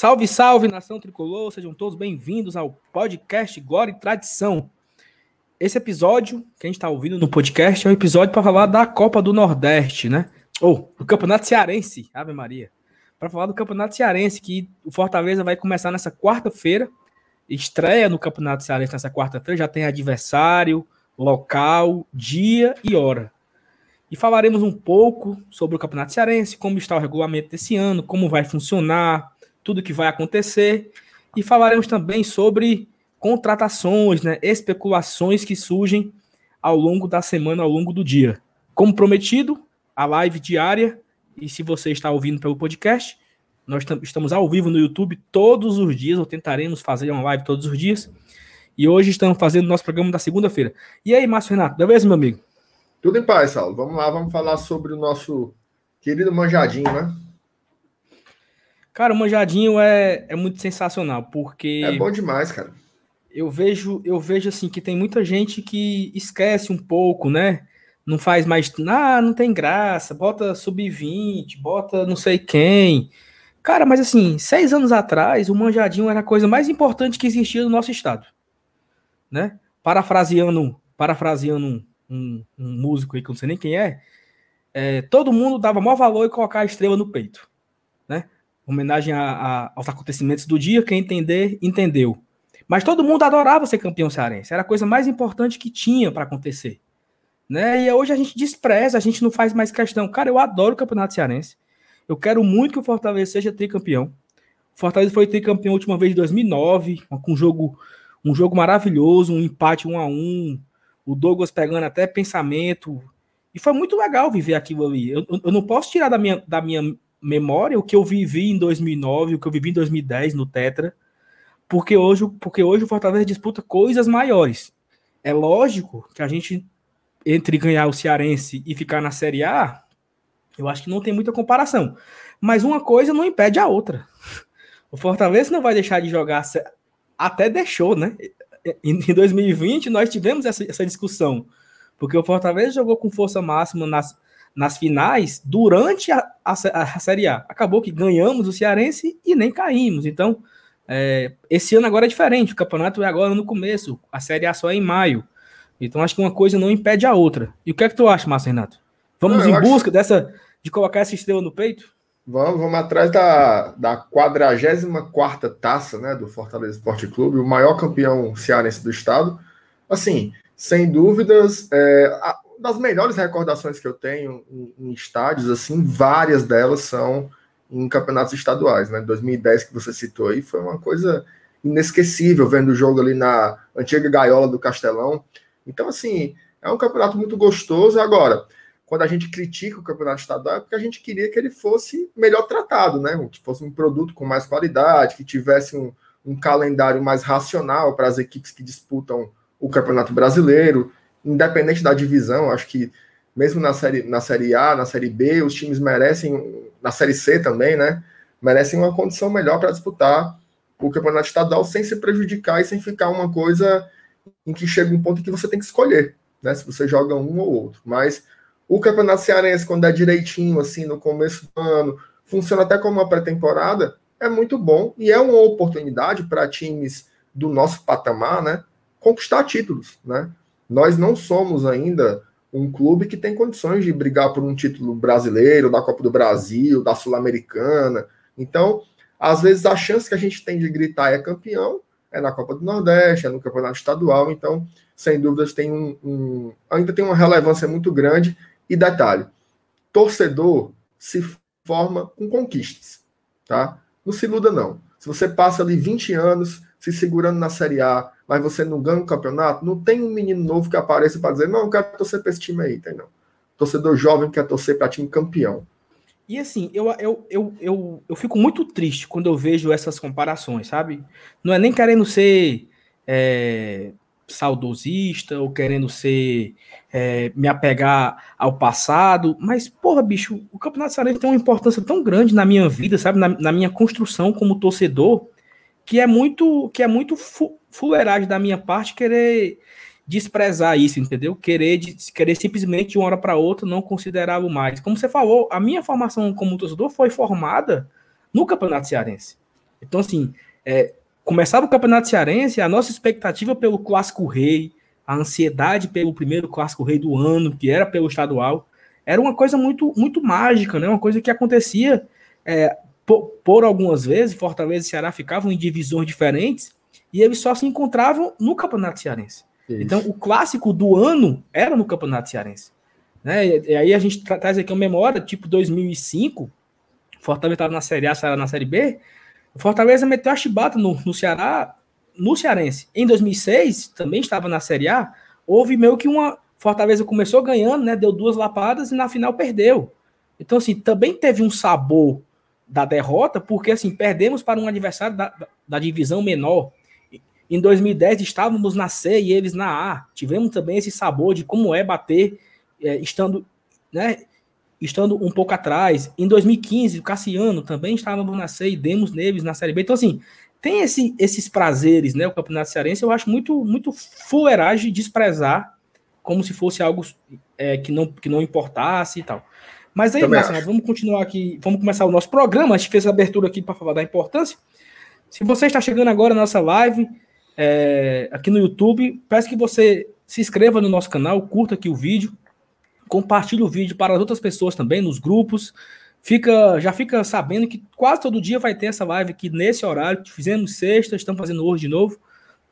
Salve, salve, nação tricolor, sejam todos bem-vindos ao podcast Glória e Tradição. Esse episódio que a gente está ouvindo no podcast é um episódio para falar da Copa do Nordeste, né? Ou do Campeonato Cearense, Ave Maria. Para falar do Campeonato Cearense, que o Fortaleza vai começar nessa quarta-feira, estreia no Campeonato Cearense nessa quarta-feira, já tem adversário, local, dia e hora. E falaremos um pouco sobre o Campeonato Cearense, como está o regulamento desse ano, como vai funcionar, tudo que vai acontecer. E falaremos também sobre contratações, né, especulações que surgem ao longo da semana, ao longo do dia. Como prometido, a live diária, e se você está ouvindo pelo podcast, nós estamos ao vivo no YouTube todos os dias, ou tentaremos fazer uma live todos os dias. E hoje estamos fazendo nosso programa da segunda-feira. E aí, Márcio Renato, beleza, meu amigo? Tudo em paz, Saulo. Vamos lá, vamos falar sobre o nosso querido manjadinho, né? Cara, o manjadinho é, é muito sensacional, porque. É bom demais, cara. Eu vejo, eu vejo assim que tem muita gente que esquece um pouco, né? Não faz mais. Ah, não tem graça, bota sub-20, bota não sei quem. Cara, mas assim, seis anos atrás, o manjadinho era a coisa mais importante que existia no nosso estado. Né? Parafraseando, parafraseando um, um, um músico aí que eu não sei nem quem é, é, todo mundo dava maior valor em colocar a estrela no peito. Homenagem a, a, aos acontecimentos do dia, quem entender, entendeu. Mas todo mundo adorava ser campeão cearense, era a coisa mais importante que tinha para acontecer. Né? E hoje a gente despreza, a gente não faz mais questão. Cara, eu adoro o Campeonato Cearense. Eu quero muito que o Fortaleza seja tricampeão. O Fortaleza foi tricampeão a última vez em 2009, com um jogo, um jogo maravilhoso, um empate um a um, o Douglas pegando até pensamento. E foi muito legal viver aquilo ali. Eu, eu não posso tirar da minha, da minha memória o que eu vivi em 2009, o que eu vivi em 2010 no Tetra, porque hoje, porque hoje o Fortaleza disputa coisas maiores. É lógico que a gente, entre ganhar o Cearense e ficar na Série A, eu acho que não tem muita comparação. Mas uma coisa não impede a outra. O Fortaleza não vai deixar de jogar, até deixou, né? Em 2020 nós tivemos essa, essa discussão, porque o Fortaleza jogou com força máxima nas, nas finais durante a, a, a, Série A. Acabou que ganhamos o Cearense e nem caímos. Então, é, esse ano agora é diferente. O campeonato é agora no começo. A Série A só é em maio. Então, acho que uma coisa não impede a outra. E o que é que tu acha, Márcio Renato? Vamos não, em busca acho... dessa de colocar essa estrela no peito? Vamos, vamos atrás da, da 44 taça né, do Fortaleza Esporte Clube, o maior campeão cearense do estado. Assim, sem dúvidas, é, a, das melhores recordações que eu tenho em, em, estádios, assim, várias delas são em campeonatos estaduais, né? 2010 que você citou aí foi uma coisa inesquecível vendo o jogo ali na antiga gaiola do Castelão. Então, assim, é um campeonato muito gostoso. Agora, quando a gente critica o campeonato estadual, é porque a gente queria que ele fosse melhor tratado, né? Que fosse um produto com mais qualidade, que tivesse um, um calendário mais racional para as equipes que disputam o campeonato brasileiro independente da divisão, acho que mesmo na série, na série A, na série B, os times merecem, na série C também, né? Merecem uma condição melhor para disputar o campeonato estadual sem se prejudicar e sem ficar uma coisa em que chega um ponto que você tem que escolher, né? Se você joga um ou outro. Mas o campeonato cearense, quando é direitinho, assim, no começo do ano, funciona até como uma pré-temporada, é muito bom e é uma oportunidade para times do nosso patamar, né? Conquistar títulos, né? Nós não somos ainda um clube que tem condições de brigar por um título brasileiro, da Copa do Brasil, da Sul-Americana. Então, às vezes a chance que a gente tem de gritar é campeão é na Copa do Nordeste, é no Campeonato Estadual. Então, sem dúvidas, tem um, um ainda tem uma relevância muito grande. E detalhe: torcedor se forma com conquistas, tá? Não se iluda, não. Se você passa ali 20 anos se segurando na Série A, mas você não ganha o campeonato, não tem um menino novo que apareça para dizer, não, eu quero torcer para esse time aí, não. Torcedor jovem quer torcer para time campeão. E assim, eu, eu, eu, eu, eu fico muito triste quando eu vejo essas comparações, sabe? Não é nem querendo ser é, saudosista ou querendo ser é, me apegar ao passado, mas, porra, bicho, o Campeonato Cearense tem uma importância tão grande na minha vida, sabe? Na, na minha construção como torcedor, que é muito que é muito fu fuleiragem da minha parte querer desprezar isso, entendeu? Querer, querer simplesmente de uma hora para outra não considerá-lo mais. Como você falou, a minha formação como torcedor foi formada no Campeonato Cearense. Então, assim, é, começava o Campeonato Cearense, a nossa expectativa pelo Clássico Rei, a ansiedade pelo primeiro Clássico Rei do ano, que era pelo estadual, era uma coisa muito, muito mágica, né? Uma coisa que acontecia é, por, por, algumas vezes, Fortaleza e Ceará ficavam em divisões diferentes e eles só se encontravam no Campeonato Cearense. Isso. Então, o clássico do ano era no Campeonato Cearense. Né? E, aí a gente tra traz aqui uma memória, tipo 2005, Fortaleza estava na Série A, Ceará na Série B, o Fortaleza meteu a chibata no, no Ceará, no Cearense. Em 2006, também estava na Série A, houve meio que uma... Fortaleza começou ganhando, né? Deu duas lapadas e na final perdeu. Então, assim, também teve um sabor da derrota, porque, assim, perdemos para um adversário da, da, divisão menor. Em 2010 estávamos na C e eles na A. Tivemos também esse sabor de como é bater é, estando, né, estando um pouco atrás. Em 2015, o Cassiano também estávamos na C e demos neles na Série B. Então, assim, tem esse, esses prazeres, né? O Campeonato Cearense, eu acho muito, muito fuleiragem desprezar como se fosse algo é, que, não, que não importasse e tal. Mas aí, Marcelo, vamos continuar aqui, vamos começar o nosso programa. A gente fez a abertura aqui para falar da importância. Se você está chegando agora na nossa live, é, aqui no YouTube, peço que você se inscreva no nosso canal, curta aqui o vídeo, compartilhe o vídeo para as outras pessoas também, nos grupos. Fica, já fica sabendo que quase todo dia vai ter essa live aqui nesse horário. Fizemos sexta, estamos fazendo hoje de novo,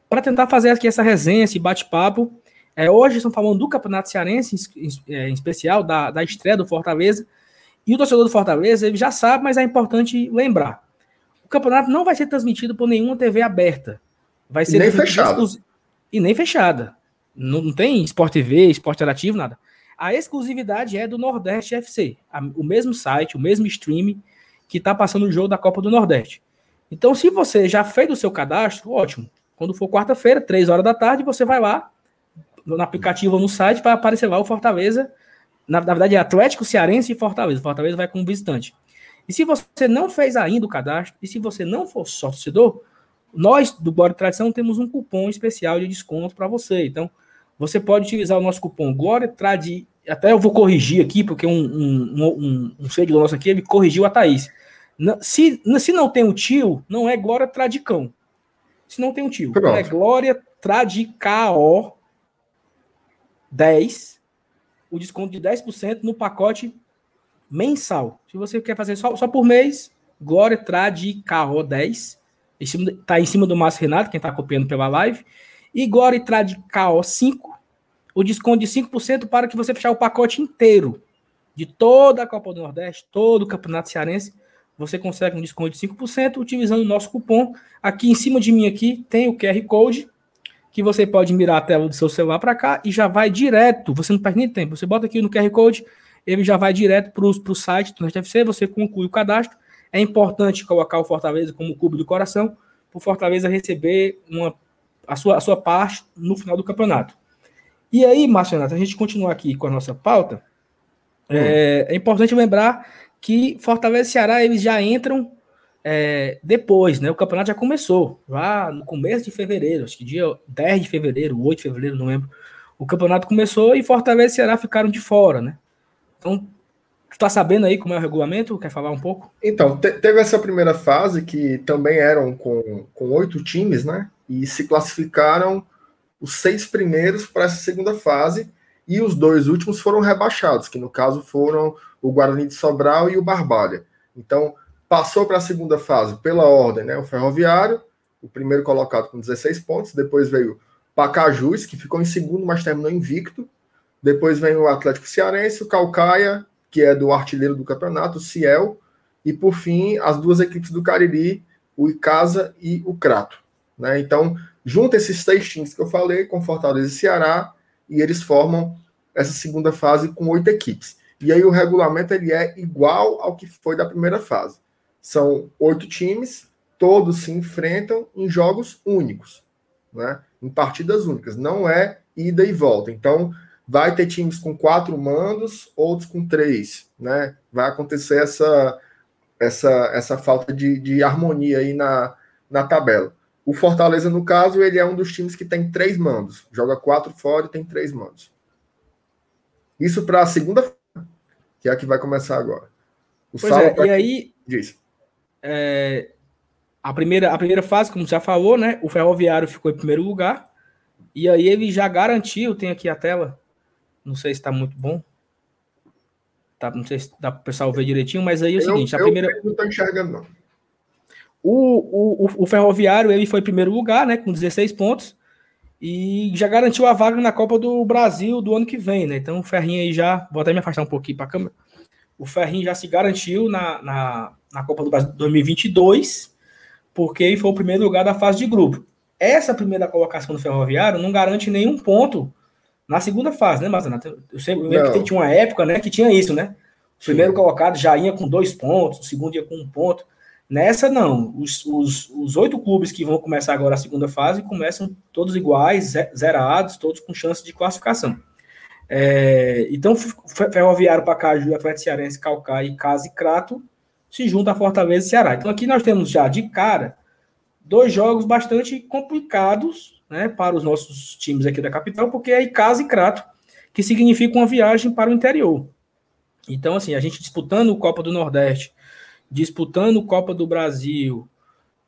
para tentar fazer aqui essa resenha, esse bate-papo. É, hoje estamos falando do Campeonato Cearense, em, em, é, em especial, da, da estreia do Fortaleza. E o torcedor do Fortaleza, ele já sabe, mas é importante lembrar. O campeonato não vai ser transmitido por nenhuma TV aberta. Vai ser e nem fechada. E nem fechada. Não, não tem Sport TV, Sport Interativo, nada. A exclusividade é do Nordeste FC, a, o mesmo site, o mesmo stream que está passando o jogo da Copa do Nordeste. Então, se você já fez o seu cadastro, ótimo. Quando for quarta-feira, três horas da tarde, você vai lá no aplicativo ou no site, vai aparecer lá o Fortaleza. Na, na verdade, é Atlético Cearense e Fortaleza. Fortaleza vai como visitante. E se você não fez ainda o cadastro, e se você não for sócio nós do Glória Tradição temos um cupom especial de desconto para você. Então, você pode utilizar o nosso cupom Glória Trad. Até eu vou corrigir aqui, porque um, um, um, um seguidor nosso aqui ele corrigiu a Thaís. Se, se não tem o tio, não é Glória Tradicão. Se não tem o tio, Pronto. é Glória Tradicao 10. O desconto de 10% no pacote mensal. Se você quer fazer só, só por mês, Glória Tradicao 10 Está em cima do Márcio Renato, quem está copiando pela live. E Glória Trad KO5, o desconto de 5% para que você fechar o pacote inteiro de toda a Copa do Nordeste, todo o Campeonato Cearense. Você consegue um desconto de 5% utilizando o nosso cupom. Aqui em cima de mim aqui tem o QR Code que você pode mirar a tela do seu celular para cá e já vai direto. Você não perde nem tempo. Você bota aqui no QR Code, ele já vai direto para o site do NFC, você conclui o cadastro é importante colocar o Fortaleza como clube do coração, para o Fortaleza receber uma, a, sua, a sua parte no final do campeonato. E aí, Márcio Renato, a gente continuar aqui com a nossa pauta. Hum. É, é, importante lembrar que Fortaleza e Ceará eles já entram é, depois, né? O campeonato já começou, lá no começo de fevereiro, acho que dia 10 de fevereiro, 8 de fevereiro, não lembro. O campeonato começou e Fortaleza e Ceará ficaram de fora, né? Então Tu tá sabendo aí como é o regulamento? Quer falar um pouco? Então, te teve essa primeira fase que também eram com, oito times, né? E se classificaram os seis primeiros para essa segunda fase e os dois últimos foram rebaixados, que no caso foram o Guarani de Sobral e o Barbalha. Então, passou para a segunda fase pela ordem, né? O Ferroviário, o primeiro colocado com 16 pontos, depois veio Pacajus, que ficou em segundo, mas terminou invicto. Depois vem o Atlético Cearense, o Calcaia que é do artilheiro do campeonato, o Ciel, e por fim as duas equipes do Cariri, o Icasa e o Crato. Né? Então, junta esses três times que eu falei, com Fortaleza e Ceará, e eles formam essa segunda fase com oito equipes. E aí o regulamento ele é igual ao que foi da primeira fase. São oito times, todos se enfrentam em jogos únicos, né? em partidas únicas. Não é ida e volta. Então, vai ter times com quatro mandos, outros com três, né? Vai acontecer essa essa, essa falta de, de harmonia aí na, na tabela. O Fortaleza, no caso, ele é um dos times que tem três mandos. Joga quatro fora e tem três mandos. Isso para a segunda, que é a que vai começar agora. O pois é, e aí. Diz. É, a primeira, a primeira fase, como já falou, né? O Ferroviário ficou em primeiro lugar. E aí ele já garantiu, tem aqui a tela. Não sei se está muito bom. Tá, não sei se dá para o pessoal ver direitinho, mas aí é o eu, seguinte, a primeira. Não estou enxergando, não. O, o, o, Ferroviário ele foi em primeiro lugar, né? Com 16 pontos. E já garantiu a vaga na Copa do Brasil do ano que vem, né? Então o Ferrinho aí já. Vou até me afastar um pouquinho para a câmera. O Ferrinho já se garantiu na, na, na Copa do Brasil 2022 porque foi o primeiro lugar da fase de grupo. Essa primeira colocação do Ferroviário não garante nenhum ponto na segunda fase, né, Mazana? Eu, sei, eu lembro que tinha uma época né, que tinha isso, né? O primeiro Sim. colocado já ia com dois pontos, o segundo ia com um ponto. Nessa, não. Os, os, os oito clubes que vão começar agora a segunda fase começam todos iguais, zerados, todos com chance de classificação. É, então, Ferroviário, Pacaju, Atlético Cearense, Calcaia Casa e Crato se junta a Fortaleza e Ceará. Então aqui nós temos já de cara dois jogos bastante complicados né, para os nossos times aqui da capital, porque é Icasa e Crato, que significa uma viagem para o interior. Então, assim, a gente disputando o Copa do Nordeste, disputando o Copa do Brasil,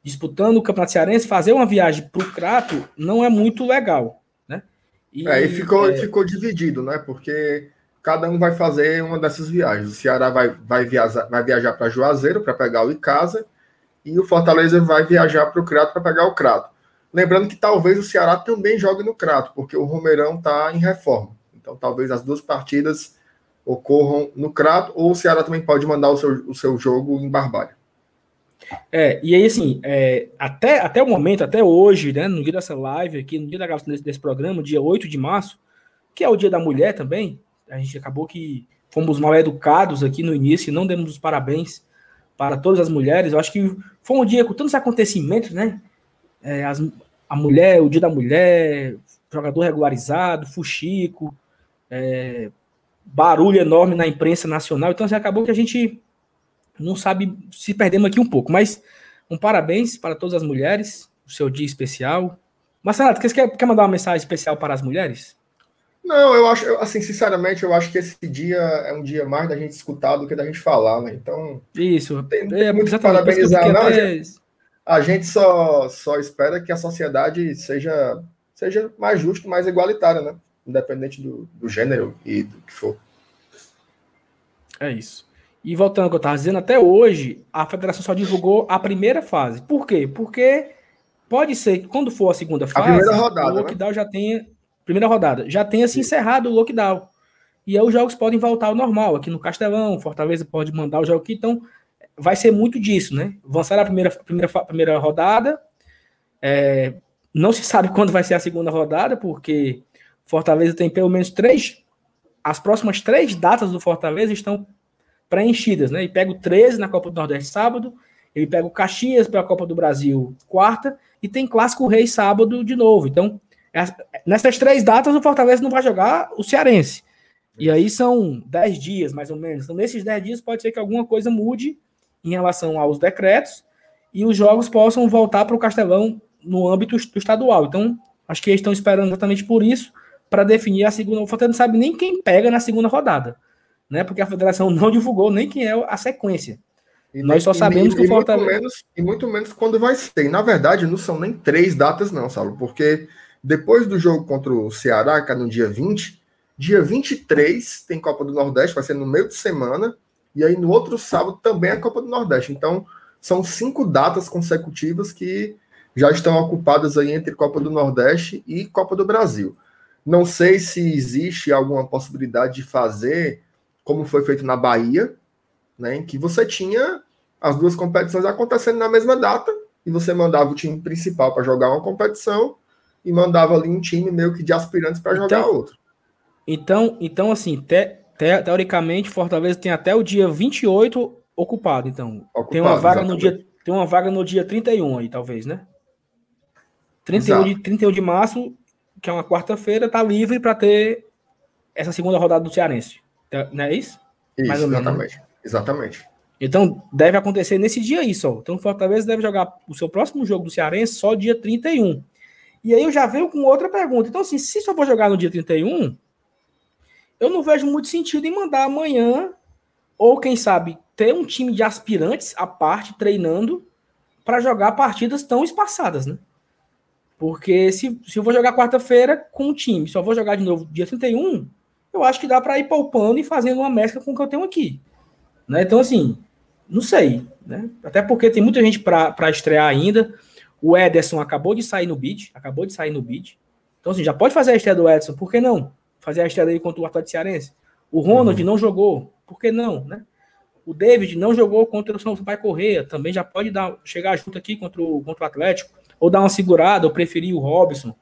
disputando o Campeonato Cearense, fazer uma viagem para o Crato não é muito legal. E, é, e ficou, é... ficou dividido, né? Porque cada um vai fazer uma dessas viagens. O Ceará vai, vai viajar, vai viajar para Juazeiro para pegar o Icasa e o Fortaleza vai viajar para o Crato para pegar o Crato. Lembrando que talvez o Ceará também jogue no Crato, porque o Romeirão está em reforma. Então talvez as duas partidas ocorram no Crato, ou o Ceará também pode mandar o seu, o seu jogo em Barbalha. É, e aí assim, é, até, até o momento, até hoje, né, no dia dessa live aqui, no dia da gravação desse, desse programa, dia 8 de março, que é o dia da mulher também, a gente acabou que fomos mal educados aqui no início e não demos os parabéns para todas as mulheres. Eu acho que foi um dia com tantos acontecimentos, né? É, as, a mulher, o dia da mulher, jogador regularizado, fuxico, é, barulho enorme na imprensa nacional. Então, assim, acabou que a gente não sabe se perdemos aqui um pouco. Mas um parabéns para todas as mulheres, o seu dia especial. Marcelo, quer, quer mandar uma mensagem especial para as mulheres? Não, eu acho, assim, sinceramente, eu acho que esse dia é um dia mais da gente escutar do que da gente falar, né? Então. Isso. Tem, tem é, muito parabenizar. Não, a, gente, a gente só, só espera que a sociedade seja, seja mais justa, mais igualitária, né? Independente do, do gênero e do que for. É isso. E voltando ao que eu estava dizendo, até hoje a federação só divulgou a primeira fase. Por quê? Porque pode ser que quando for a segunda fase, a primeira rodada, o né? lockdown né? já tenha primeira rodada, já tenha se encerrado o lockdown. E aí os jogos podem voltar ao normal. Aqui no Castelão, Fortaleza pode mandar o jogo aqui. Então, vai ser muito disso, né? Avançar a primeira, primeira, primeira rodada. É, não se sabe quando vai ser a segunda rodada, porque Fortaleza tem pelo menos três. As próximas três datas do Fortaleza estão preenchidas, né? E pega o 13 na Copa do Nordeste sábado, ele pega o Caxias para a Copa do Brasil quarta, e tem Clássico Rei sábado de novo. Então, Nessas três datas, o Fortaleza não vai jogar o Cearense. E aí são dez dias, mais ou menos. Então, nesses dez dias, pode ser que alguma coisa mude em relação aos decretos e os jogos possam voltar para o Castelão no âmbito estadual. Então, acho que eles estão esperando exatamente por isso, para definir a segunda. O Fortaleza não sabe nem quem pega na segunda rodada, né? Porque a federação não divulgou nem quem é a sequência. E Nós só sabemos e, que o Fortaleza. Menos, e muito menos quando vai ser. E, na verdade, não são nem três datas, não, Saulo, porque depois do jogo contra o Ceará, que é no dia 20, dia 23 tem Copa do Nordeste, vai ser no meio de semana, e aí no outro sábado também é a Copa do Nordeste. Então, são cinco datas consecutivas que já estão ocupadas aí entre Copa do Nordeste e Copa do Brasil. Não sei se existe alguma possibilidade de fazer como foi feito na Bahia, né, em que você tinha as duas competições acontecendo na mesma data e você mandava o time principal para jogar uma competição e mandava ali um time meio que de aspirantes para jogar então, outro. Então, então assim, te, te, teoricamente, Fortaleza tem até o dia 28 ocupado, então. Ocupado, tem uma vaga exatamente. no dia tem uma vaga no dia 31 aí, talvez, né? 31 de, 31 de março, que é uma quarta-feira, tá livre para ter essa segunda rodada do Cearense. Não é isso? Isso, Mais ou menos, né? exatamente. Né? Exatamente. Então, deve acontecer nesse dia aí só. Então, Fortaleza deve jogar o seu próximo jogo do Cearense só dia 31. E aí eu já venho com outra pergunta. Então, assim, se só for jogar no dia 31, eu não vejo muito sentido em mandar amanhã, ou quem sabe, ter um time de aspirantes à parte treinando para jogar partidas tão espaçadas, né? Porque se, se eu vou jogar quarta-feira com um time, só vou jogar de novo dia 31, eu acho que dá para ir poupando e fazendo uma mescla com o que eu tenho aqui. Né? Então, assim, não sei. Né? Até porque tem muita gente para estrear ainda. O Ederson acabou de sair no beat, acabou de sair no beat. Então, assim, já pode fazer a estreia do Edson, por que não? Fazer a estreia dele contra o Atlético Cearense. O Ronald uhum. não jogou, por que não, né? O David não jogou contra o São Pai Correia, também já pode dar, chegar junto aqui contra o, contra o Atlético, ou dar uma segurada, ou preferir o Robson,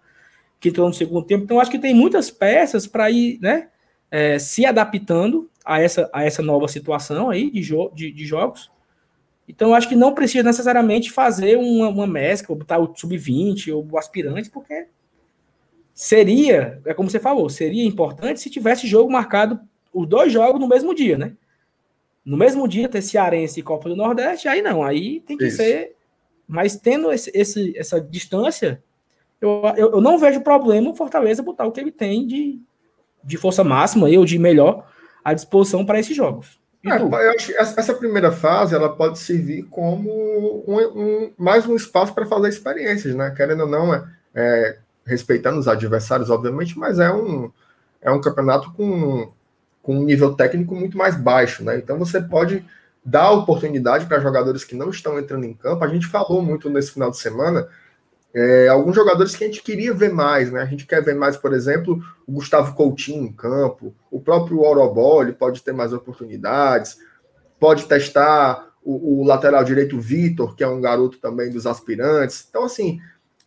que entrou no segundo tempo. Então, acho que tem muitas peças para ir, né, é, se adaptando a essa, a essa nova situação aí de, jo de, de jogos. Então, acho que não precisa necessariamente fazer uma, uma mescla, botar o sub-20 ou o aspirante, porque seria, é como você falou, seria importante se tivesse jogo marcado, os dois jogos no mesmo dia, né? No mesmo dia ter Cearense e Copa do Nordeste, aí não, aí tem que Isso. ser. Mas tendo esse, esse, essa distância, eu, eu, eu, não vejo problema o Fortaleza botar o que ele tem de, de força máxima ou de melhor à disposição para esses jogos. É, eu acho que essa primeira fase ela pode servir como um, um, mais um espaço para fazer experiências, né? Querendo ou não, é, é respeitando os adversários, obviamente, mas é um, é um campeonato com, com um nível técnico muito mais baixo, né? Então você pode dar oportunidade para jogadores que não estão entrando em campo. A gente falou muito nesse final de semana. É, alguns jogadores que a gente queria ver mais, né? A gente quer ver mais, por exemplo, o Gustavo Coutinho em campo, o próprio Orobó, ele pode ter mais oportunidades, pode testar o, o lateral direito Vitor, que é um garoto também dos aspirantes. Então, assim,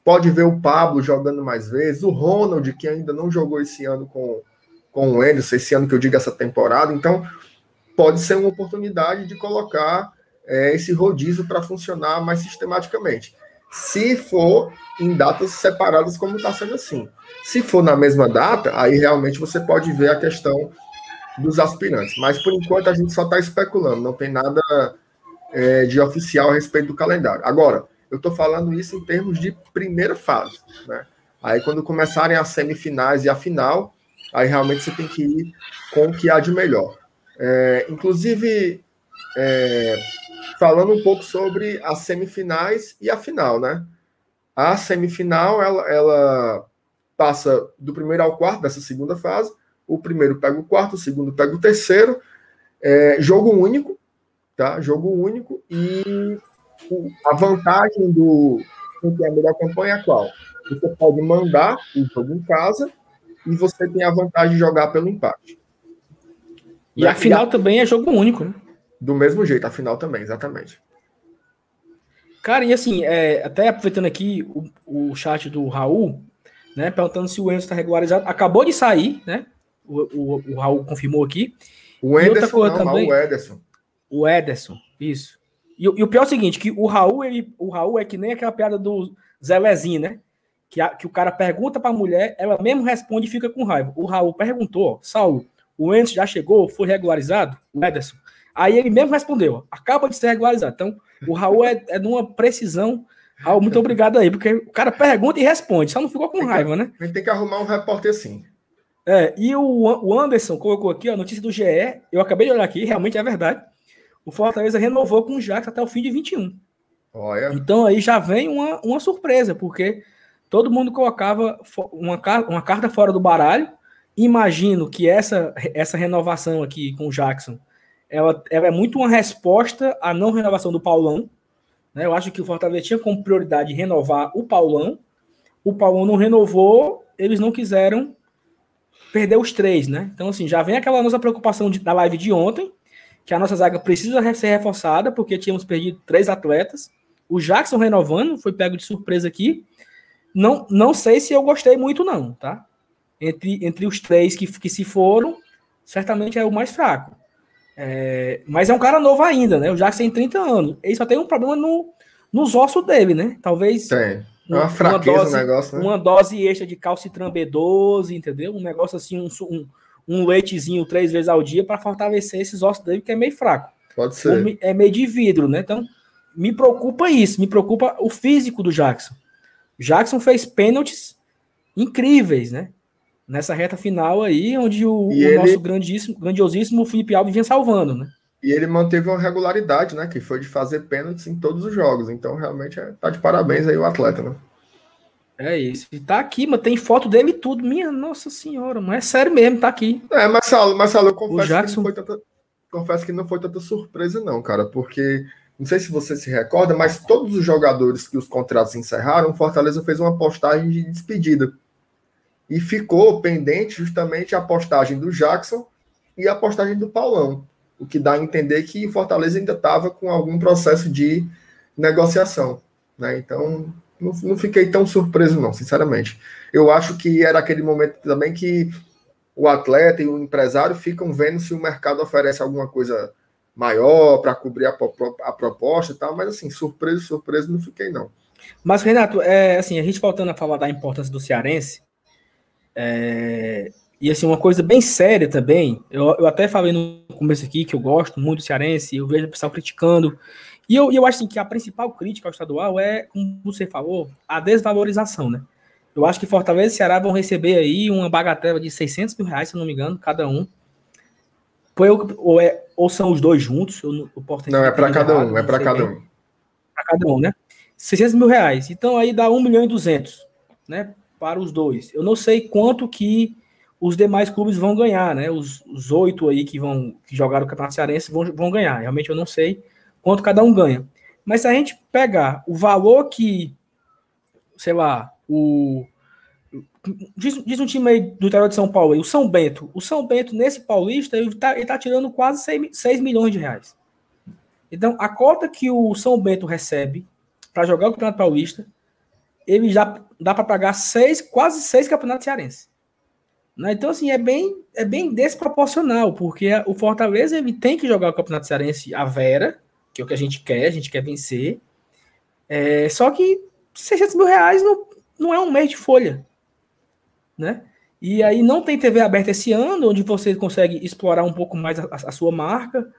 pode ver o Pablo jogando mais vezes, o Ronald, que ainda não jogou esse ano com, com o Anderson, esse ano que eu digo essa temporada, então pode ser uma oportunidade de colocar é, esse rodízio para funcionar mais sistematicamente. Se for em datas separadas, como está sendo assim. Se for na mesma data, aí realmente você pode ver a questão dos aspirantes. Mas por enquanto a gente só está especulando, não tem nada é, de oficial a respeito do calendário. Agora, eu estou falando isso em termos de primeira fase. Né? Aí, quando começarem as semifinais e a final, aí realmente você tem que ir com o que há de melhor. É, inclusive, é, falando um pouco sobre as semifinais e a final, né? A semifinal, ela, ela passa do primeiro ao quarto dessa segunda fase. O primeiro pega o quarto, o segundo pega o terceiro. É, jogo único, tá? Jogo único e a vantagem do quem tem a melhor campanha é qual? Você pode mandar o jogo em casa e você tem a vantagem de jogar pelo empate. E a final também é jogo único, né? Do mesmo jeito, a final também, exatamente. Cara, e assim, é, até aproveitando aqui o, o chat do Raul, né? Perguntando se o Enzo está regularizado. Acabou de sair, né? O, o, o Raul confirmou aqui. O Ederson, não, também, o Ederson. O Ederson, isso. E, e, o pior é o seguinte, que o Raul, ele, o Raul é que nem aquela piada do Zelezinho, né? Que, a, que o cara pergunta pra mulher, ela mesmo responde e fica com raiva. O Raul perguntou, Saulo, o Enzo já chegou, foi regularizado? O Ederson. Aí ele mesmo respondeu, acaba de ser regularizado. Então, o Raul é, é de uma precisão. Raul, muito obrigado aí, porque o cara pergunta e responde, só não ficou com raiva, né? A gente tem que arrumar um repórter assim. É, e o, o Anderson colocou aqui a notícia do GE, eu acabei de olhar aqui, realmente é verdade o Fortaleza renovou com o Jax até o fim de 21. Olha. Então aí já vem uma, uma surpresa, porque todo mundo colocava uma, uma carta fora do baralho. Imagino que essa, essa renovação aqui com o Jackson ela, ela é muito uma resposta à não renovação do Paulão. Né? Eu acho que o Fortaleza tinha como prioridade renovar o Paulão. O Paulão não renovou, eles não quiseram perder os três, né? Então, assim, já vem aquela nossa preocupação de, da live de ontem, que a nossa zaga precisa ser reforçada, porque tínhamos perdido três atletas. O Jackson renovando, foi pego de surpresa aqui. Não, não sei se eu gostei muito, não, tá? Entre, entre os três que, que se foram, certamente é o mais fraco. É, mas é um cara novo ainda, né? O Jackson tem 30 anos. Ele só tem um problema no, nos ossos dele, né? Talvez. Tem. É uma, uma fraqueza dose, o negócio, né? Uma dose extra de calcitran B12, entendeu? Um negócio assim, um, um um leitezinho três vezes ao dia para fortalecer esses ossos dele, que é meio fraco. Pode ser. É meio de vidro, né? Então, me preocupa isso, me preocupa o físico do Jackson. Jackson fez pênaltis incríveis, né? Nessa reta final aí, onde o, o ele... nosso grandíssimo, grandiosíssimo Felipe Alves vinha salvando, né? E ele manteve uma regularidade, né? Que foi de fazer pênaltis em todos os jogos. Então, realmente, é, tá de parabéns aí o atleta, né? É isso. E tá aqui, mas tem foto dele e tudo. Minha nossa senhora, não é sério mesmo, tá aqui. É, Marcelo, Marcelo eu confesso, Jackson... que não foi tanta, confesso que não foi tanta surpresa, não, cara, porque não sei se você se recorda, mas todos os jogadores que os contratos encerraram, Fortaleza fez uma postagem de despedida. E ficou pendente justamente a postagem do Jackson e a postagem do Paulão. O que dá a entender que Fortaleza ainda estava com algum processo de negociação. Né? Então, não, não fiquei tão surpreso, não, sinceramente. Eu acho que era aquele momento também que o atleta e o empresário ficam vendo se o mercado oferece alguma coisa maior para cobrir a, a, proposta e tal, mas assim, surpreso, surpreso, não fiquei, não. Mas, Renato, é, assim, a gente voltando a falar da importância do cearense, é, e assim, uma coisa bem séria também, eu, eu até falei no começo aqui que eu gosto muito do cearense, eu vejo o pessoal criticando, e eu, eu acho assim, que a principal crítica ao estadual é, como você falou, a desvalorização, né? Eu acho que Fortaleza e Ceará vão receber aí uma bagatela de 600 mil reais, se não me engano, cada um. Ou, é, ou são os dois juntos? Eu, eu não, é para cada um, é para cada um. Para cada um, né? 600 mil reais. Então aí dá 1 milhão e 200, né? Para os dois. Eu não sei quanto que os demais clubes vão ganhar, né? Os, os oito aí que vão que jogaram o Campeonato Cearense vão, vão ganhar. Realmente eu não sei quanto cada um ganha. Mas se a gente pegar o valor que, sei lá, o. Diz, diz um time aí do interior de São Paulo aí, o São Bento. O São Bento, nesse Paulista, ele tá, tá tirando quase 6, 6 milhões de reais. Então, a cota que o São Bento recebe para jogar o Campeonato Paulista, ele já dá para pagar seis, quase seis campeonatos cearenses. Né? Então, assim, é bem, é bem desproporcional, porque o Fortaleza ele tem que jogar o Campeonato Cearense a Vera, que é o que a gente quer, a gente quer vencer. É, só que 600 mil reais não, não é um mês de folha, né? E aí não tem TV aberta esse ano, onde você consegue explorar um pouco mais a, a sua marca,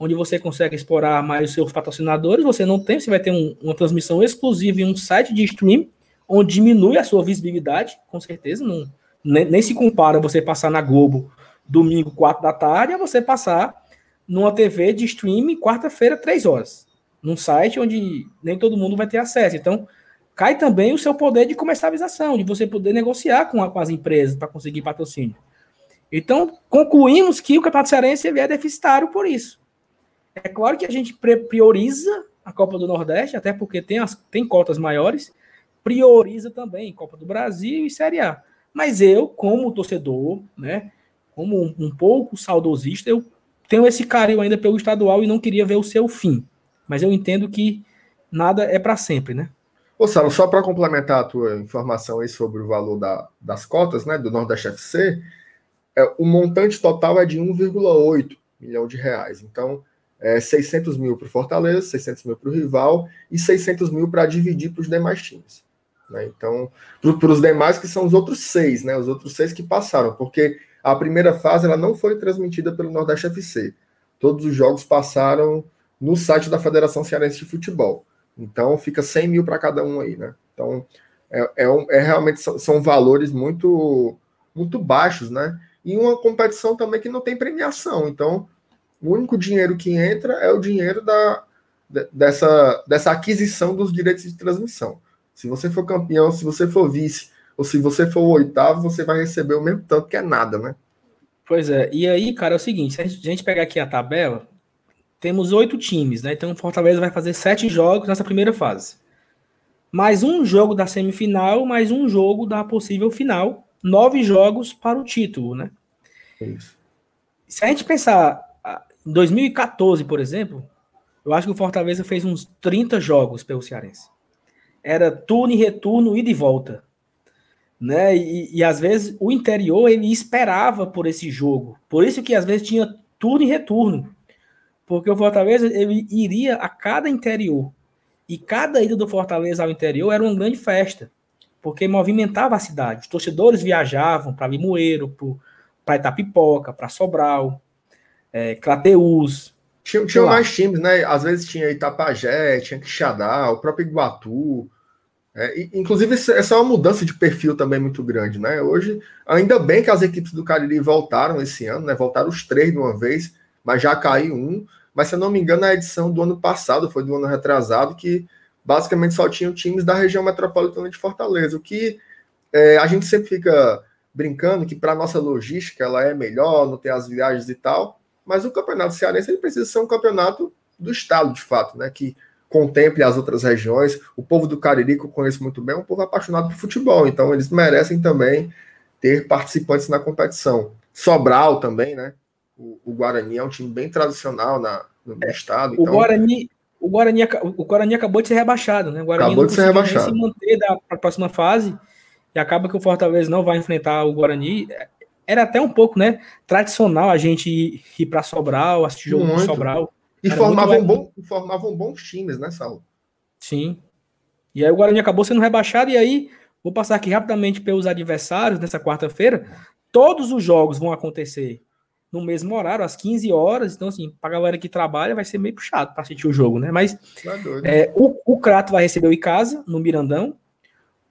onde você consegue explorar mais os seus patrocinadores. Você não tem, você vai ter um, uma transmissão exclusiva em um site de stream, onde diminui a sua visibilidade, com certeza. Não, nem, nem se compara você passar na Globo domingo, 4 da tarde, a você passar numa TV de streaming quarta-feira, três horas. Num site onde nem todo mundo vai ter acesso. Então, cai também o seu poder de comercialização, de você poder negociar com, a, com as empresas para conseguir patrocínio. Então, concluímos que o Campeonato Cearense é deficitário por isso. É claro que a gente prioriza a Copa do Nordeste, até porque tem, as, tem cotas maiores, prioriza também Copa do Brasil e Série A. Mas eu, como torcedor, né, como um, um pouco saudosista, eu tenho esse carinho ainda pelo estadual e não queria ver o seu fim. Mas eu entendo que nada é para sempre, né? Ô, Salo, só para complementar a tua informação aí sobre o valor da, das cotas, né, do Nordeste FC, é, o montante total é de 1,8 milhão de reais. Então, é 600 mil para o Fortaleza, 600 mil para o rival e 600 mil para dividir para os demais times. Né? Então, para os demais que são os outros seis, né, os outros seis que passaram, porque a primeira fase ela não foi transmitida pelo Nordeste FC. Todos os jogos passaram no site da Federação Cearense de Futebol. Então fica 100 mil para cada um aí, né? Então é, é, é realmente são, são, valores muito muito baixos, né? E uma competição também que não tem premiação. Então o único dinheiro que entra é o dinheiro da, dessa, dessa aquisição dos direitos de transmissão. Se você for campeão, se você for vice, ou se você for o oitavo, você vai receber o mesmo tanto que é nada, né? Pois é. E aí, cara, é o seguinte: se a gente pegar aqui a tabela, temos oito times, né? Então o Fortaleza vai fazer sete jogos nessa primeira fase. Mais um jogo da semifinal, mais um jogo da possível final. Nove jogos para o título, né? Isso. Se a gente pensar em 2014, por exemplo, eu acho que o Fortaleza fez uns 30 jogos pelo Cearense. Era turno e retorno, ida e volta né? E, e, às vezes o interior ele esperava por esse jogo. Por isso que às vezes tinha turno e retorno. Porque o Fortaleza ele iria a cada interior. E cada ida do Fortaleza ao interior era uma grande festa. Porque movimentava a cidade. Os torcedores viajavam para Limoeiro, para Itapipoca, para Sobral, é, Crateús. Tinha, tinha mais times, né? Às vezes tinha Itapajé, tinha Quixadá, o próprio Iguatu. É, inclusive, essa é uma mudança de perfil também muito grande, né? Hoje, ainda bem que as equipes do Cariri voltaram esse ano, né? Voltaram os três de uma vez, mas já caiu um. mas se eu não me engano, a edição do ano passado, foi do ano retrasado, que basicamente só tinham times da região metropolitana de Fortaleza, o que é, a gente sempre fica brincando que para nossa logística ela é melhor, não tem as viagens e tal, mas o campeonato cearense ele precisa ser um campeonato do estado, de fato, né? Que contemple as outras regiões. O povo do Cariri, que eu conheço muito bem, é um povo apaixonado por futebol, então eles merecem também ter participantes na competição. Sobral também, né? O, o Guarani é um time bem tradicional na, no, no estado. Então... O Guarani. O Guarani, o Guarani acabou de ser rebaixado, né? O Guarani acabou de ser rebaixado. se manter da próxima fase e acaba que o Fortaleza não vai enfrentar o Guarani. Era até um pouco, né, tradicional a gente ir para Sobral, assistir jogo do Sobral. E formavam, bom, formavam bons times, né, Saulo? Sim. E aí o Guarani acabou sendo rebaixado, e aí, vou passar aqui rapidamente pelos adversários nessa quarta-feira. Todos os jogos vão acontecer no mesmo horário, às 15 horas. Então, assim, pra galera que trabalha, vai ser meio puxado para assistir o jogo, né? Mas é, é, o, o Crato vai receber o Icasa no Mirandão.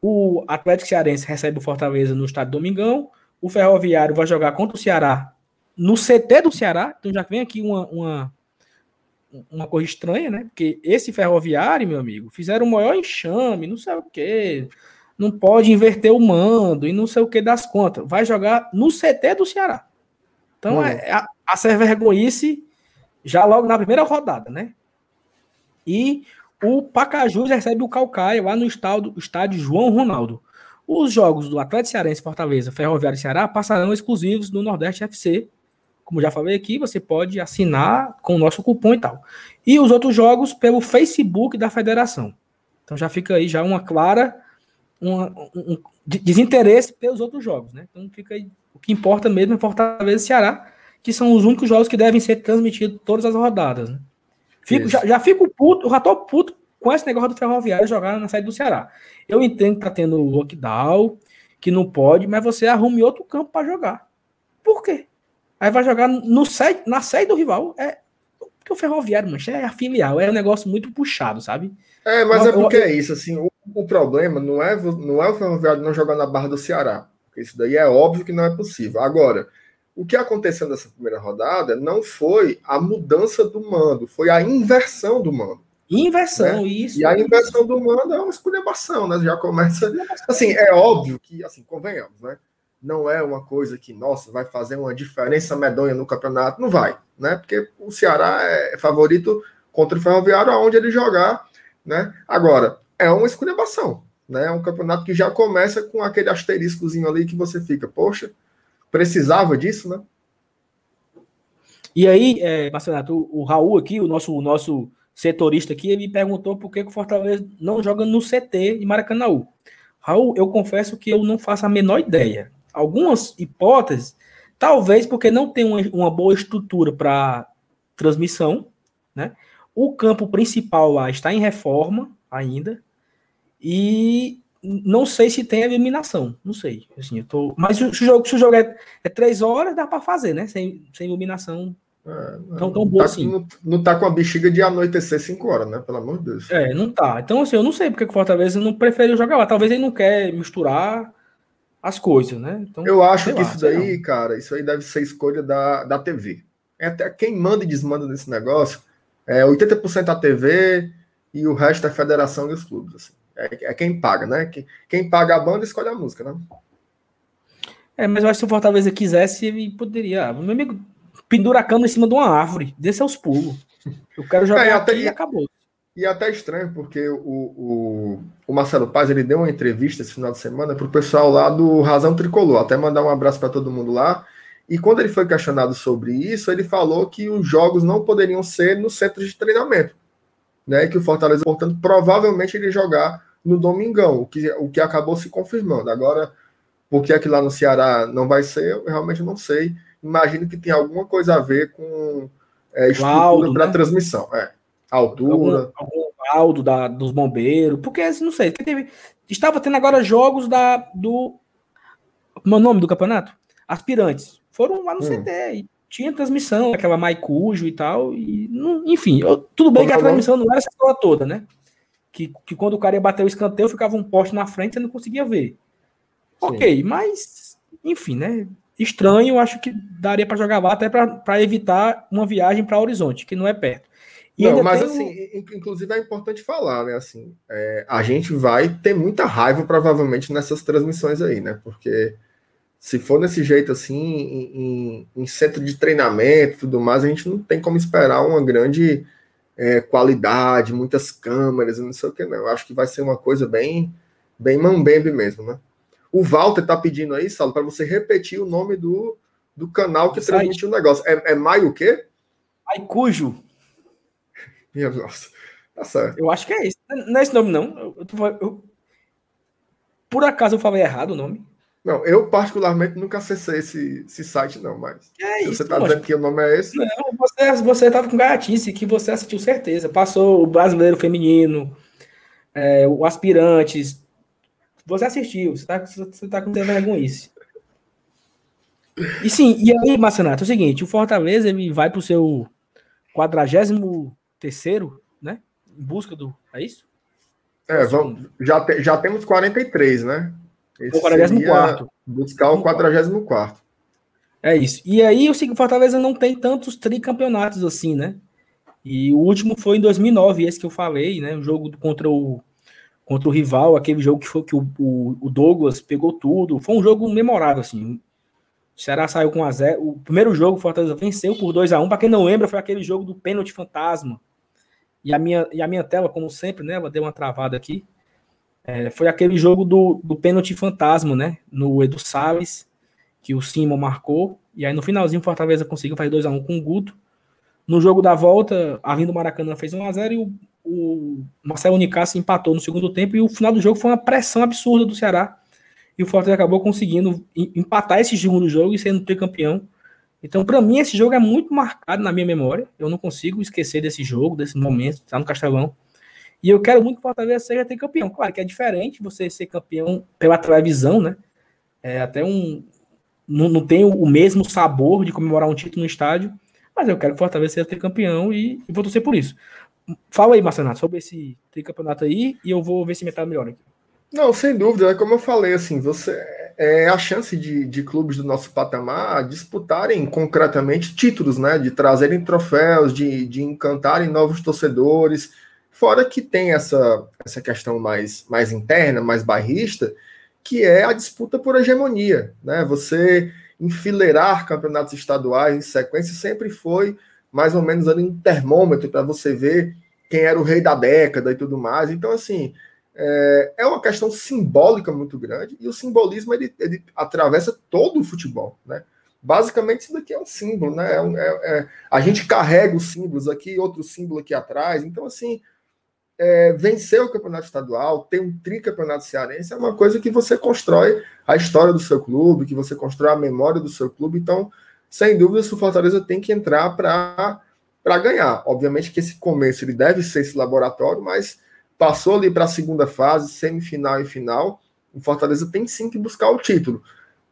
O Atlético Cearense recebe o Fortaleza no Estádio Domingão. O Ferroviário vai jogar contra o Ceará no CT do Ceará. Então já vem aqui uma, uma uma coisa estranha, né? Porque esse ferroviário, meu amigo, fizeram o maior enxame, não sei o quê. Não pode inverter o mando e não sei o que das contas. Vai jogar no CT do Ceará. Então, é, a, a ser vergonhice já logo na primeira rodada, né? E o Pacajus recebe o Calcaia lá no estádio, estádio João Ronaldo. Os jogos do Atlético Cearense Fortaleza, Ferroviário e Ceará passarão exclusivos no Nordeste FC como já falei aqui, você pode assinar com o nosso cupom e tal. E os outros jogos pelo Facebook da federação. Então já fica aí já uma clara uma, um, desinteresse pelos outros jogos, né? Então fica aí, o que importa mesmo é Fortaleza e Ceará, que são os únicos jogos que devem ser transmitidos todas as rodadas. Né? Fico, já, já fico puto, já tô puto com esse negócio do Ferroviário jogar na saída do Ceará. Eu entendo que tá tendo lockdown, que não pode, mas você arrume outro campo para jogar. Por quê? Aí vai jogar no sede, na sede do rival. É, porque o Ferroviário, mancha, é a filial. É um negócio muito puxado, sabe? É, mas é porque é isso, assim, o, o, problema não é, não é o Ferroviário não jogar na Barra do Ceará. Porque isso daí é óbvio que não é possível. Agora, o que aconteceu nessa primeira rodada não foi a mudança do mando, foi a inversão do mando. Inversão, né? isso. E a inversão do mando é uma esculhambação, né? Já começa. Assim, é óbvio que, assim, convenhamos, né? Não é uma coisa que, nossa, vai fazer uma diferença medonha no campeonato. Não vai, né? Porque o Ceará é favorito contra o Ferroviário aonde ele jogar, né? Agora, é uma esculhambação, né? É um campeonato que já começa com aquele asteriscozinho ali que você fica, poxa, precisava disso, né? E aí, é, Marcelo, o, Raul aqui, o nosso, o nosso setorista aqui, ele perguntou por que, o Fortaleza não joga no CT de Maracanã. Raul, eu confesso que eu não faço a menor ideia algumas hipóteses, talvez porque não tem uma, uma boa estrutura para transmissão, né? O campo principal lá está em reforma ainda e não sei se tem eliminação, não sei. Assim, eu tô... Mas se o jogo, se o jogo é, é três horas, dá para fazer, né? Sem, sem iluminação é, tão, tão boa tá, assim. Não, não tá com a bexiga de anoitecer cinco horas, né? Pelo amor de Deus. É, não tá. Então, assim, eu não sei porque o Fortaleza não preferiu jogar lá. Talvez ele não quer misturar as coisas, né? Então, eu acho que lá, isso daí, não. cara, isso aí deve ser escolha da, da TV. É até quem manda e desmanda nesse negócio é 80% a TV e o resto é a federação e os clubes. Assim. É, é, quem paga, né? Quem, quem paga a banda escolhe a música, né? É, mas eu acho que se o Fortaleza quisesse, ele poderia. Meu amigo pendura a cama em cima de uma árvore, desce aos pulos. Eu quero jogar é, até, e acabou. E é até estranho, porque o, o, o, Marcelo Paz ele deu uma entrevista esse final de semana para o pessoal lá do Razão Tricolor. Até mandar um abraço para todo mundo lá. E quando ele foi questionado sobre isso, ele falou que os jogos não poderiam ser no centro de treinamento. Né? Que o Fortaleza, portanto, provavelmente ele jogar no Domingão, o que, o que acabou se confirmando. Agora, por que aqui lá no Ceará não vai ser, eu realmente não sei. Imagino que tem alguma coisa a ver com é, estrutura para né? transmissão. É altura. Algum, algum da, dos bombeiros, porque assim, não sei. Teve, estava tendo agora jogos da, do. Como é o nome do campeonato? Aspirantes. Foram lá no hum. CT e tinha transmissão, aquela Maicujo e tal. E, não, enfim, eu, tudo bem Como que a transmissão não era essa coisa toda, né? Que, que quando o cara ia bater o escanteio, ficava um poste na frente e não conseguia ver. Sim. Ok, mas, enfim, né? estranho, acho que daria para jogar lá até para evitar uma viagem para Horizonte, que não é perto. E não, mas assim, inclusive é importante falar, né? Assim, é, a gente vai ter muita raiva provavelmente nessas transmissões aí, né? Porque se for desse jeito assim, em, em, em centro de treinamento e tudo mais, a gente não tem como esperar uma grande é, qualidade, muitas câmeras, não sei o que, não. Eu acho que vai ser uma coisa bem, bem mambembe mesmo, né? O Walter tá pedindo aí, Saulo, para você repetir o nome do, do canal que transmitiu o negócio. É, é Maio o quê? Cujo. Minha nossa. Tá certo. Eu acho que é esse. Não é esse nome, não. Eu, eu, eu, por acaso eu falei errado o nome? Não, eu particularmente nunca acessei esse, esse site, não, mas é se você tá dizendo que o nome é esse. Não, você, você tava com gatice, que você assistiu certeza. Passou o brasileiro feminino, é, o aspirantes. Você assistiu, você tá, você tá com vergonha. E sim, e aí, Marcenato, é o seguinte: o Fortaleza ele vai pro seu 43, né? Em busca do. É isso? É, vamos, já, te, já temos 43, né? Esse o 44. Buscar o 44. É isso. E aí o Fortaleza não tem tantos tricampeonatos assim, né? E o último foi em 2009, esse que eu falei, né? O jogo contra o contra o rival, aquele jogo que foi que o, o, o Douglas pegou tudo. Foi um jogo memorável, assim. O Ceará saiu com a zero. O primeiro jogo o Fortaleza venceu por 2 a 1 Para quem não lembra, foi aquele jogo do pênalti fantasma. E a minha, e a minha tela, como sempre, né? Ela deu uma travada aqui. É, foi aquele jogo do, do pênalti fantasma, né? No Edu Salles, que o Simon marcou. E aí no finalzinho o Fortaleza conseguiu fazer 2x1 um com o Guto. No jogo da volta, a Vindo Maracanã fez 1x0 e o, o Marcelo Nicasso empatou no segundo tempo. E o final do jogo foi uma pressão absurda do Ceará. E o Fortaleza acabou conseguindo empatar esse segundo jogo e sendo tricampeão. Então, para mim, esse jogo é muito marcado na minha memória. Eu não consigo esquecer desse jogo, desse momento, tá no Castelão. E eu quero muito que o Fortaleza seja ter campeão. Claro que é diferente você ser campeão pela televisão, né? É até um. Não, não tem o mesmo sabor de comemorar um título no estádio, mas eu quero que o Fortaleza seja ter campeão e, e vou torcer por isso. Fala aí, Marcenato, sobre esse tricampeonato aí e eu vou ver se me tá melhor aqui. Não, sem dúvida, é como eu falei, assim, você é a chance de, de clubes do nosso patamar disputarem concretamente títulos, né? De trazerem troféus, de, de encantarem novos torcedores Fora que tem essa, essa questão mais, mais interna, mais bairrista, que é a disputa por hegemonia. Né? Você enfileirar campeonatos estaduais em sequência sempre foi mais ou menos ali um termômetro para você ver quem era o rei da década e tudo mais. Então, assim, é, é uma questão simbólica muito grande e o simbolismo ele, ele atravessa todo o futebol. Né? Basicamente, isso daqui é um símbolo. Né? É, é, é, a gente carrega os símbolos aqui, outro símbolo aqui atrás. Então, assim, é, vencer o campeonato estadual, ter um tricampeonato cearense, é uma coisa que você constrói a história do seu clube, que você constrói a memória do seu clube. Então, sem dúvida, o Fortaleza tem que entrar para ganhar. Obviamente que esse começo ele deve ser esse laboratório, mas passou ali para a segunda fase, semifinal e final. O Fortaleza tem sim que buscar o título,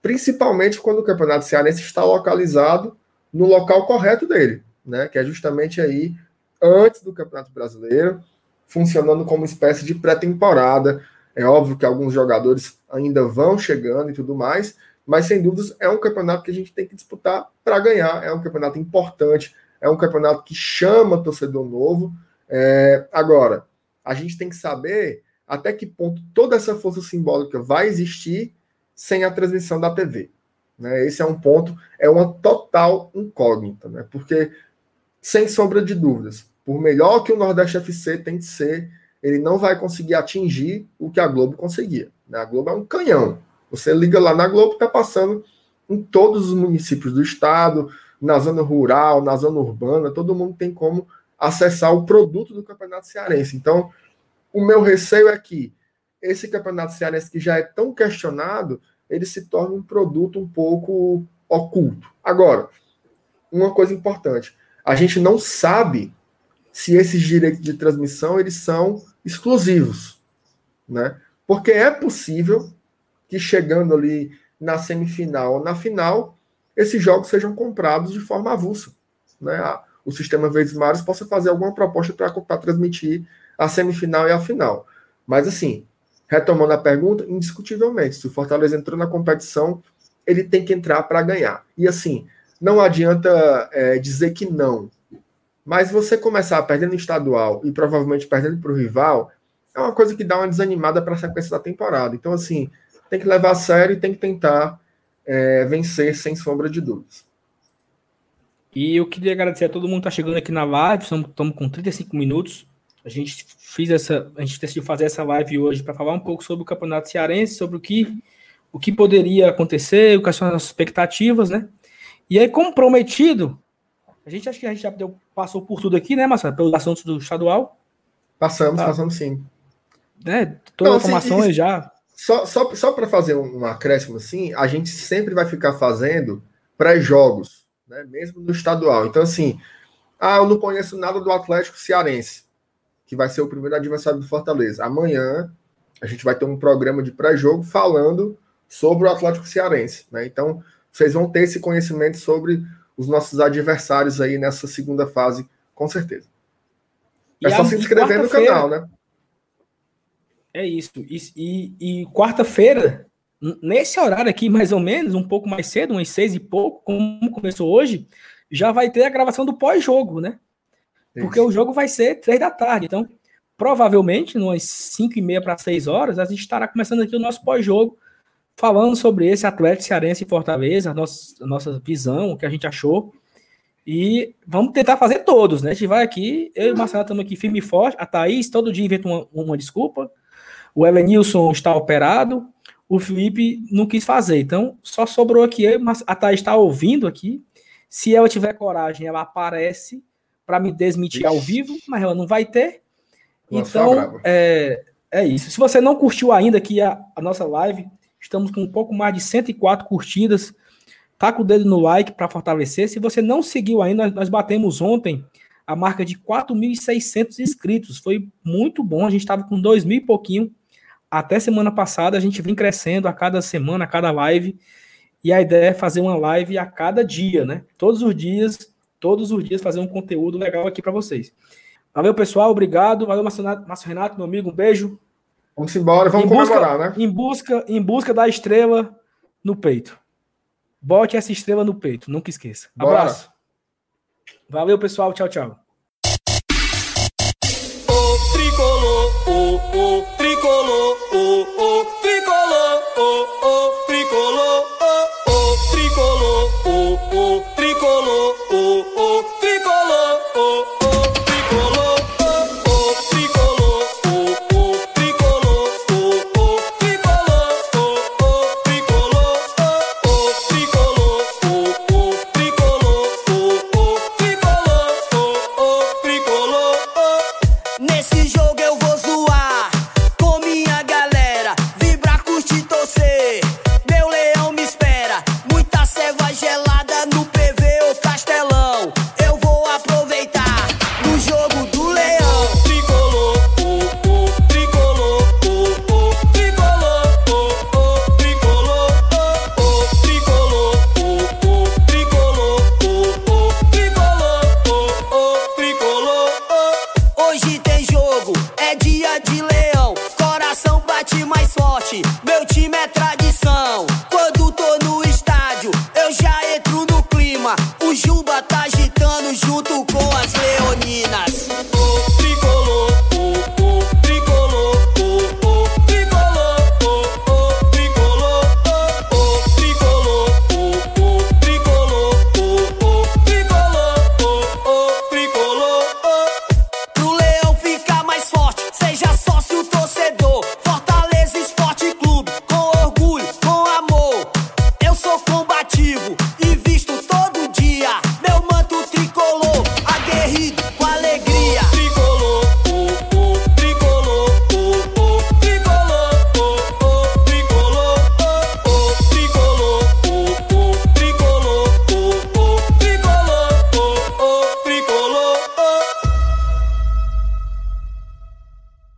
principalmente quando o campeonato cearense está localizado no local correto dele, né? Que é justamente aí antes do Campeonato Brasileiro funcionando como espécie de pré-temporada. É óbvio que alguns jogadores ainda vão chegando e tudo mais, mas sem dúvidas é um campeonato que a gente tem que disputar para ganhar. É um campeonato importante, é um campeonato que chama torcedor novo. É... Agora, a gente tem que saber até que ponto toda essa força simbólica vai existir sem a transmissão da TV. Né? Esse é um ponto, é uma total incógnita, né? porque, sem sombra de dúvidas, por melhor que o Nordeste FC tem que ser, ele não vai conseguir atingir o que a Globo conseguia. Né? A Globo é um canhão. Você liga lá na Globo, está passando em todos os municípios do estado, na zona rural, na zona urbana, todo mundo tem como acessar o produto do Campeonato Cearense. Então, o meu receio é que esse Campeonato Cearense, que já é tão questionado, ele se torne um produto um pouco oculto. Agora, uma coisa importante, a gente não sabe se esses direitos de transmissão eles são exclusivos, né? Porque é possível que chegando ali na semifinal ou na final, esses jogos sejam comprados de forma avulsa, né? O sistema Verdes Mares possa fazer alguma proposta para transmitir a semifinal e a final. Mas assim, retomando a pergunta, indiscutivelmente, se o Fortaleza entrou na competição ele tem que entrar para ganhar. E assim, não adianta é, dizer que não. Mas você começar perdendo estadual e provavelmente perdendo para o rival, é uma coisa que dá uma desanimada para a sequência da temporada. Então, assim, tem que levar a sério e tem que tentar é, vencer sem sombra de dúvidas. E eu queria agradecer a todo mundo que está chegando aqui na live. Estamos, estamos com 35 minutos. A gente fez essa, a gente decidiu fazer essa live hoje para falar um pouco sobre o Campeonato Cearense, sobre o que, o que poderia acontecer, quais são as nossas expectativas, né? E aí, como prometido, a gente acha que a gente já deu, passou por tudo aqui, né, Marcelo? Pelos assuntos do estadual. Passamos, tá. passamos sim. Né? Todas as informações já. Só, só, só para fazer um acréscimo assim, a gente sempre vai ficar fazendo pré-jogos, né? mesmo no estadual. Então, assim, ah, eu não conheço nada do Atlético Cearense, que vai ser o primeiro adversário do Fortaleza. Amanhã a gente vai ter um programa de pré-jogo falando sobre o Atlético Cearense. Né? Então, vocês vão ter esse conhecimento sobre os nossos adversários aí nessa segunda fase, com certeza. É só se inscrever no canal, né? É isso. E, e, e quarta-feira, nesse horário aqui, mais ou menos, um pouco mais cedo, umas seis e pouco, como começou hoje, já vai ter a gravação do pós-jogo, né? Porque isso. o jogo vai ser três da tarde. Então, provavelmente, umas cinco e meia para seis horas, a gente estará começando aqui o nosso pós-jogo falando sobre esse Atlético Cearense e Fortaleza, a nossa, a nossa visão, o que a gente achou. E vamos tentar fazer todos, né? A gente vai aqui, eu e o Marcelo estamos aqui firme e forte. A Thaís todo dia inventa uma, uma desculpa. O Elenilson está operado. O Felipe não quis fazer. Então, só sobrou aqui eu, a Thaís está ouvindo aqui. Se ela tiver coragem, ela aparece para me desmentir Ixi. ao vivo, mas ela não vai ter. então, é, é isso. Se você não curtiu ainda aqui a, a nossa live, Estamos com um pouco mais de 104 curtidas. Tá com o dedo no like para fortalecer. Se você não seguiu ainda, nós batemos ontem a marca de 4.600 inscritos. Foi muito bom. A gente estava com 2 mil e pouquinho. Até semana passada, a gente vem crescendo a cada semana, a cada live. E a ideia é fazer uma live a cada dia, né? Todos os dias, todos os dias fazer um conteúdo legal aqui para vocês. Valeu, pessoal. Obrigado. Valeu, Márcio Renato, meu amigo. Um beijo. Vamos embora, vamos em busca, comemorar, né? Em busca, em busca da estrela no peito. Bote essa estrela no peito, nunca esqueça. Bora. Abraço. Valeu, pessoal. Tchau, tchau. O tricolor, o, o tricolor, o,